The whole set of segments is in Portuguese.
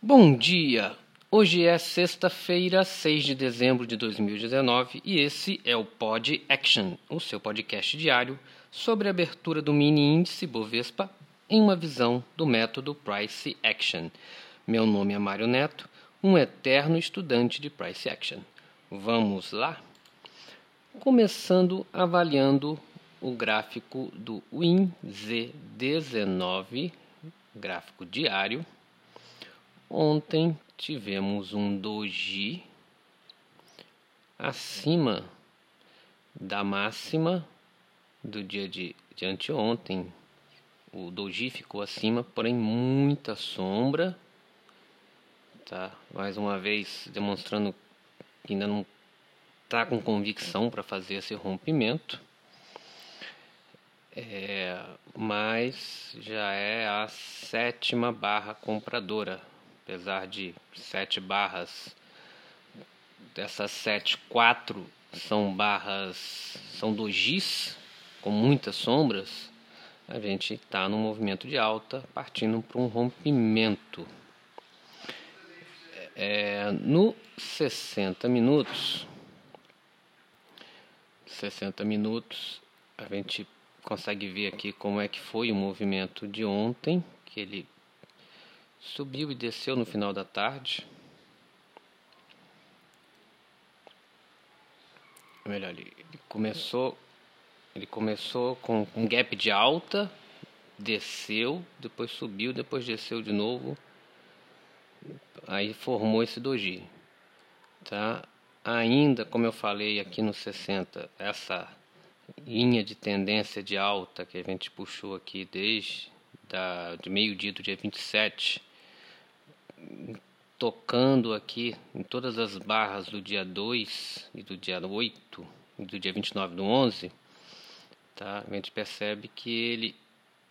Bom dia! Hoje é sexta-feira, 6 de dezembro de 2019 e esse é o Pod Action, o seu podcast diário sobre a abertura do mini índice Bovespa em uma visão do método Price Action. Meu nome é Mário Neto, um eterno estudante de Price Action. Vamos lá? Começando avaliando o gráfico do WinZ19, gráfico diário Ontem tivemos um doji acima da máxima do dia de, de anteontem. O doji ficou acima, porém muita sombra. Tá? Mais uma vez demonstrando que ainda não está com convicção para fazer esse rompimento. É, mas já é a sétima barra compradora apesar de sete barras, dessas sete, quatro são barras, são dojis, com muitas sombras, a gente está no movimento de alta, partindo para um rompimento. É, no 60 minutos, 60 minutos, a gente consegue ver aqui como é que foi o movimento de ontem, que ele Subiu e desceu no final da tarde. Melhor, ele começou, ele começou com um gap de alta, desceu, depois subiu, depois desceu de novo. Aí formou esse doji. Tá? Ainda, como eu falei aqui no 60, essa linha de tendência de alta que a gente puxou aqui desde da, de meio-dia do dia 27 tocando aqui em todas as barras do dia 2 e do dia 8 e do dia 29 do 11, tá? a gente percebe que ele,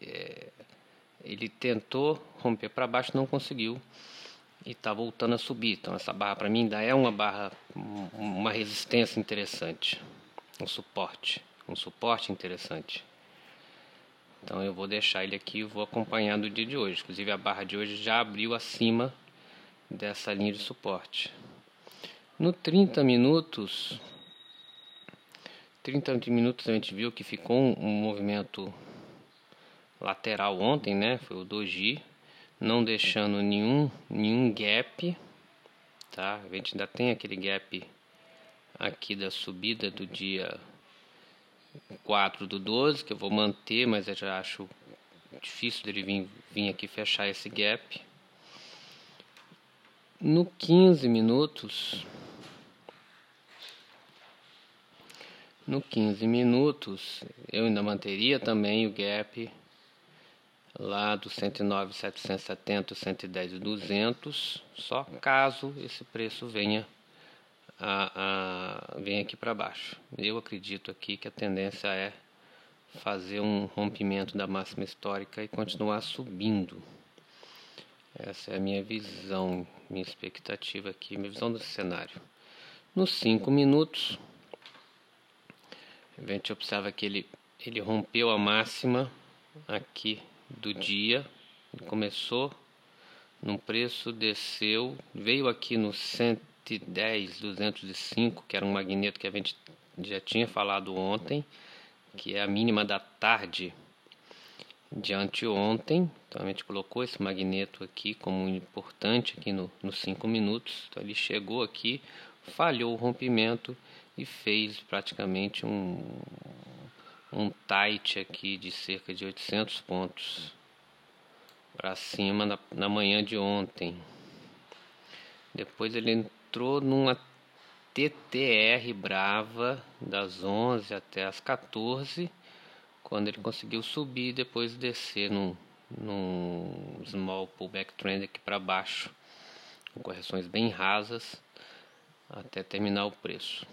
é, ele tentou romper para baixo, não conseguiu e está voltando a subir. Então essa barra para mim ainda é uma barra, uma resistência interessante, um suporte, um suporte interessante. Então eu vou deixar ele aqui e vou acompanhar do dia de hoje. Inclusive a barra de hoje já abriu acima dessa linha de suporte. No 30 minutos, 30 minutos a gente viu que ficou um, movimento lateral ontem, né? Foi o doji, não deixando nenhum nenhum gap, tá? A gente ainda tem aquele gap aqui da subida do dia 4 do 12, que eu vou manter, mas eu já acho difícil dele vir, vir aqui fechar esse gap. No 15 minutos, no 15 minutos, eu ainda manteria também o gap lá do 109, 770, 110 e 200, só caso esse preço venha a, a venha aqui para baixo. Eu acredito aqui que a tendência é fazer um rompimento da máxima histórica e continuar subindo. Essa é a minha visão, minha expectativa aqui, minha visão do cenário. Nos 5 minutos, a gente observa que ele, ele rompeu a máxima aqui do dia, começou num preço, desceu, veio aqui no 110, 205, que era um magneto que a gente já tinha falado ontem, que é a mínima da tarde de anteontem. Então a gente colocou esse magneto aqui como importante aqui no, nos 5 minutos. Então ele chegou aqui, falhou o rompimento e fez praticamente um, um tight aqui de cerca de 800 pontos para cima na, na manhã de ontem. Depois ele entrou numa TTR brava das 11 até as 14 quando ele conseguiu subir e depois descer num, num small pullback trend aqui para baixo, com correções bem rasas até terminar o preço.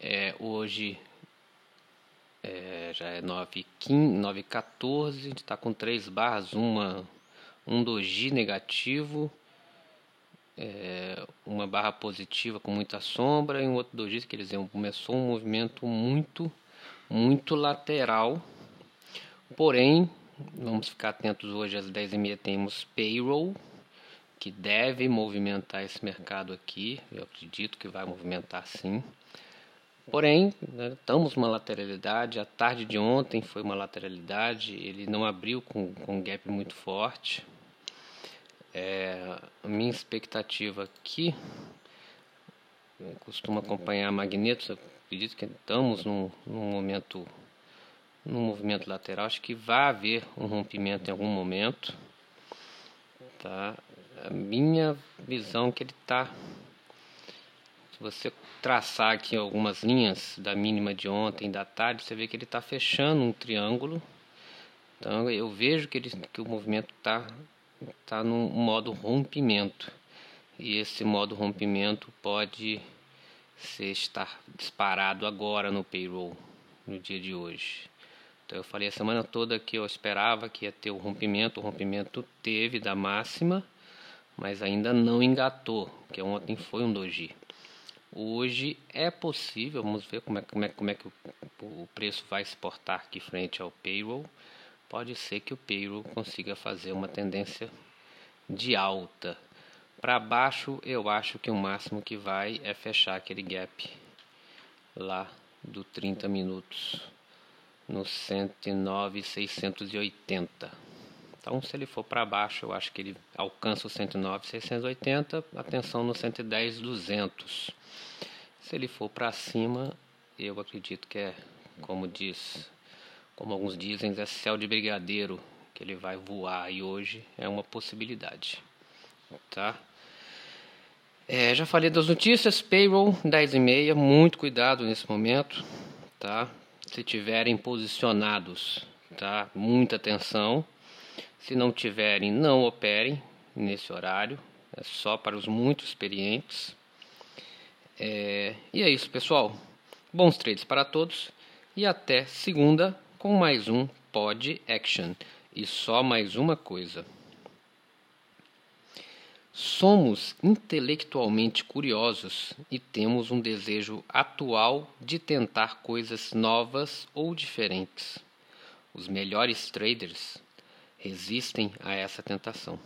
É, hoje é, já é 9,14, a gente está com três barras, uma, um doji negativo, é, uma barra positiva com muita sombra e um outro doji que eles começou um movimento muito muito lateral. Porém, vamos ficar atentos hoje às 10h30 temos payroll, que deve movimentar esse mercado aqui. Eu acredito que vai movimentar sim. Porém, né, estamos uma lateralidade. A tarde de ontem foi uma lateralidade. Ele não abriu com, com um gap muito forte. É, a minha expectativa aqui, eu costumo acompanhar magnetos, acredito que estamos num, num momento, num movimento lateral. Acho que vai haver um rompimento em algum momento. Tá? A minha visão é que ele está. Se você traçar aqui algumas linhas da mínima de ontem, da tarde, você vê que ele está fechando um triângulo. Então eu vejo que, ele, que o movimento está tá no modo rompimento. E esse modo rompimento pode ser estar disparado agora no payroll, no dia de hoje. Então eu falei a semana toda que eu esperava que ia ter o rompimento, o rompimento teve da máxima, mas ainda não engatou, porque ontem foi um doji. Hoje é possível, vamos ver como é, como é, como é que o, o preço vai se portar aqui frente ao payroll. Pode ser que o payroll consiga fazer uma tendência de alta. Para baixo, eu acho que o máximo que vai é fechar aquele gap lá do 30 minutos no 109,680. Então, se ele for para baixo, eu acho que ele alcança o 109,680, atenção no 110,200. Se ele for para cima, eu acredito que é, como diz, como alguns dizem, é céu de brigadeiro, que ele vai voar e hoje é uma possibilidade. Tá? É, já falei das notícias, payroll 10 e meia, muito cuidado nesse momento, tá? Se tiverem posicionados, tá? Muita atenção. Se não tiverem, não operem nesse horário, é só para os muito experientes. É, e é isso, pessoal. Bons trades para todos e até segunda com mais um Pod Action. E só mais uma coisa. Somos intelectualmente curiosos e temos um desejo atual de tentar coisas novas ou diferentes. Os melhores traders resistem a essa tentação.